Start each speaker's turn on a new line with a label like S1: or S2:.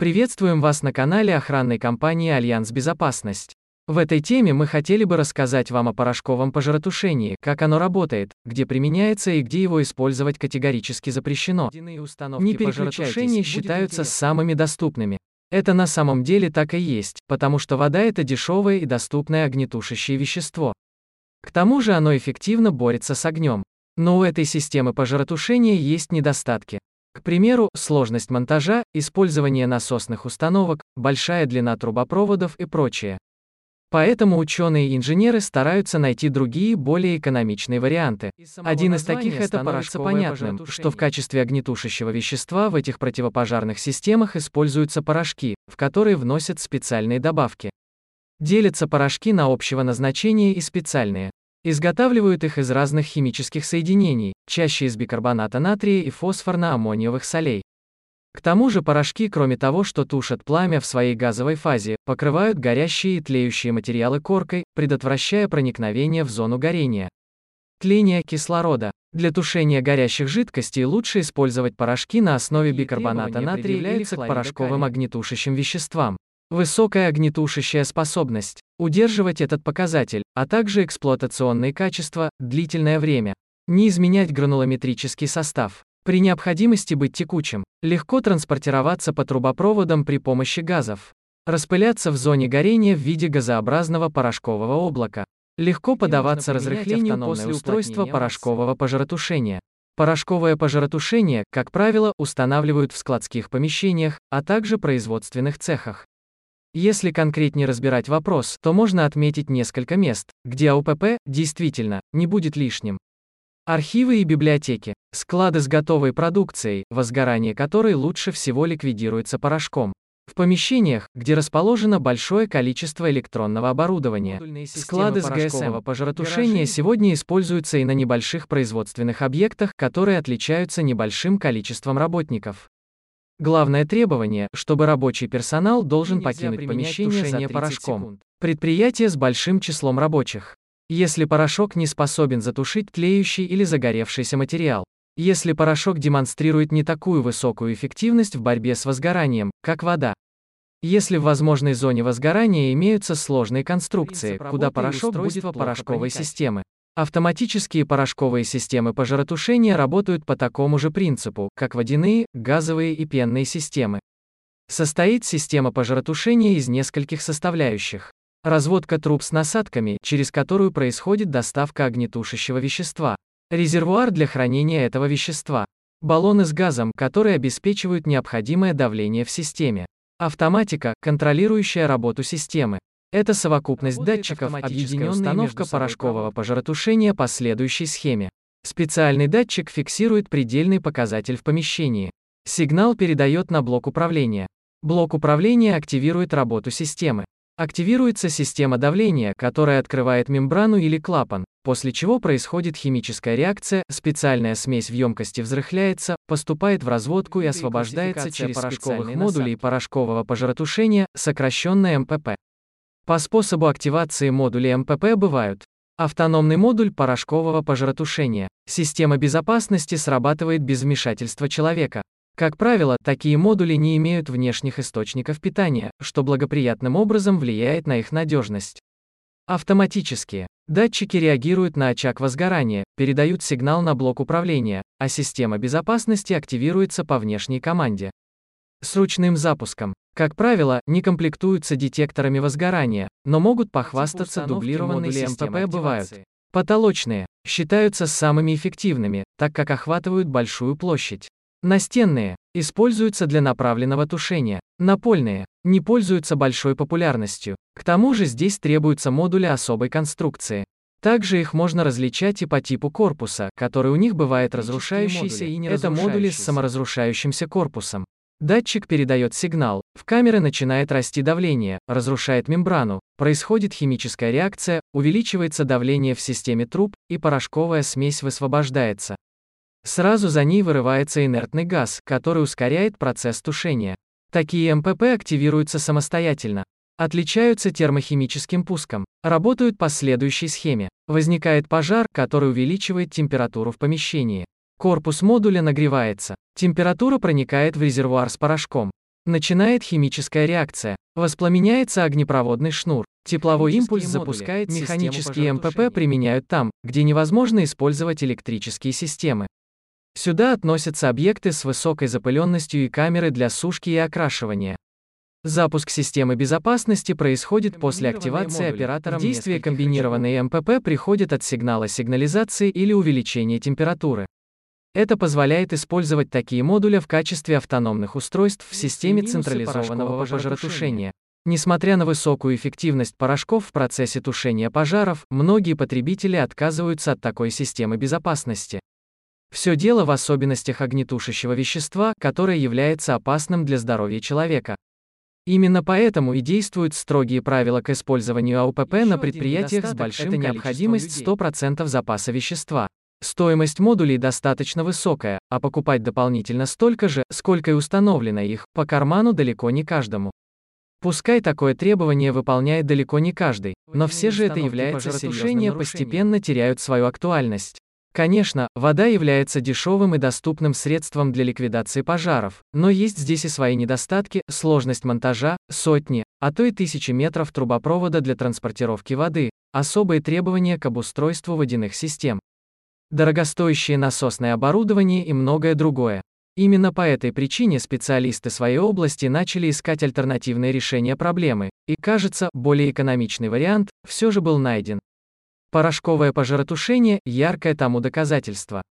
S1: Приветствуем вас на канале охранной компании Альянс Безопасность. В этой теме мы хотели бы рассказать вам о порошковом пожаротушении, как оно работает, где применяется и где его использовать категорически запрещено. Не переключайтесь, считаются самыми доступными. Это на самом деле так и есть, потому что вода это дешевое и доступное огнетушащее вещество. К тому же оно эффективно борется с огнем. Но у этой системы пожаротушения есть недостатки. К примеру, сложность монтажа, использование насосных установок, большая длина трубопроводов и прочее. Поэтому ученые и инженеры стараются найти другие, более экономичные варианты. Один из таких это становится понятным, что в качестве огнетушащего вещества в этих противопожарных системах используются порошки, в которые вносят специальные добавки. Делятся порошки на общего назначения и специальные. Изготавливают их из разных химических соединений, чаще из бикарбоната натрия и фосфорно-аммониевых солей. К тому же порошки, кроме того, что тушат пламя в своей газовой фазе, покрывают горящие и тлеющие материалы коркой, предотвращая проникновение в зону горения. Тление кислорода. Для тушения горящих жидкостей лучше использовать порошки на основе бикарбоната натрия или к порошковым огнетушащим веществам. Высокая огнетушащая способность. Удерживать этот показатель, а также эксплуатационные качества, длительное время. Не изменять гранулометрический состав. При необходимости быть текучим. Легко транспортироваться по трубопроводам при помощи газов. Распыляться в зоне горения в виде газообразного порошкового облака. Легко подаваться разрыхлению после устройства порошкового пожаротушения. Порошковое пожаротушение, как правило, устанавливают в складских помещениях, а также производственных цехах. Если конкретнее разбирать вопрос, то можно отметить несколько мест, где АУПП, действительно, не будет лишним. Архивы и библиотеки. Склады с готовой продукцией, возгорание которой лучше всего ликвидируется порошком. В помещениях, где расположено большое количество электронного оборудования. Склады с ГСМ пожаротушения сегодня используются и на небольших производственных объектах, которые отличаются небольшим количеством работников. Главное требование, чтобы рабочий персонал должен покинуть помещение за порошком. Секунд. Предприятие с большим числом рабочих. Если порошок не способен затушить тлеющий или загоревшийся материал. Если порошок демонстрирует не такую высокую эффективность в борьбе с возгоранием, как вода. Если в возможной зоне возгорания имеются сложные конструкции, куда порошок будет по порошковой системы. Автоматические порошковые системы пожаротушения работают по такому же принципу, как водяные, газовые и пенные системы. Состоит система пожаротушения из нескольких составляющих. Разводка труб с насадками, через которую происходит доставка огнетушащего вещества. Резервуар для хранения этого вещества. Баллоны с газом, которые обеспечивают необходимое давление в системе. Автоматика, контролирующая работу системы. Это совокупность датчиков, объединенная установка порошкового пожаротушения по следующей схеме. Специальный датчик фиксирует предельный показатель в помещении. Сигнал передает на блок управления. Блок управления активирует работу системы. Активируется система давления, которая открывает мембрану или клапан, после чего происходит химическая реакция, специальная смесь в емкости взрыхляется, поступает в разводку и освобождается через порошковых модулей порошкового пожаротушения, сокращенно МПП. По способу активации модулей МПП бывают Автономный модуль порошкового пожаротушения. Система безопасности срабатывает без вмешательства человека. Как правило, такие модули не имеют внешних источников питания, что благоприятным образом влияет на их надежность. Автоматические. Датчики реагируют на очаг возгорания, передают сигнал на блок управления, а система безопасности активируется по внешней команде. С ручным запуском. Как правило, не комплектуются детекторами возгорания, но могут похвастаться дублированной МПП бывают. Потолочные считаются самыми эффективными, так как охватывают большую площадь. Настенные используются для направленного тушения. Напольные не пользуются большой популярностью. К тому же здесь требуются модули особой конструкции. Также их можно различать и по типу корпуса, который у них бывает разрушающийся и не Это модули с саморазрушающимся корпусом. Датчик передает сигнал, в камеры начинает расти давление, разрушает мембрану, происходит химическая реакция, увеличивается давление в системе труб, и порошковая смесь высвобождается. Сразу за ней вырывается инертный газ, который ускоряет процесс тушения. Такие МПП активируются самостоятельно. Отличаются термохимическим пуском. Работают по следующей схеме. Возникает пожар, который увеличивает температуру в помещении. Корпус модуля нагревается. Температура проникает в резервуар с порошком. Начинает химическая реакция. Воспламеняется огнепроводный шнур. Тепловой импульс запускает механические МПП применяют там, где невозможно использовать электрические системы. Сюда относятся объекты с высокой запыленностью и камеры для сушки и окрашивания. Запуск системы безопасности происходит после активации оператором. В действие комбинированные МПП приходят от сигнала сигнализации или увеличения температуры. Это позволяет использовать такие модули в качестве автономных устройств в системе централизованного пожаротушения. Несмотря на высокую эффективность порошков в процессе тушения пожаров, многие потребители отказываются от такой системы безопасности. Все дело в особенностях огнетушащего вещества, которое является опасным для здоровья человека. Именно поэтому и действуют строгие правила к использованию АУПП Еще на предприятиях с большим это необходимость 100% запаса вещества. Стоимость модулей достаточно высокая, а покупать дополнительно столько же, сколько и установлено их, по карману далеко не каждому. Пускай такое требование выполняет далеко не каждый, но все же это является решения постепенно теряют свою актуальность. Конечно, вода является дешевым и доступным средством для ликвидации пожаров, но есть здесь и свои недостатки, сложность монтажа, сотни, а то и тысячи метров трубопровода для транспортировки воды, особые требования к обустройству водяных систем, дорогостоящее насосное оборудование и многое другое. Именно по этой причине специалисты своей области начали искать альтернативные решения проблемы, и кажется, более экономичный вариант все же был найден. Порошковое пожаротушение – яркое тому доказательство.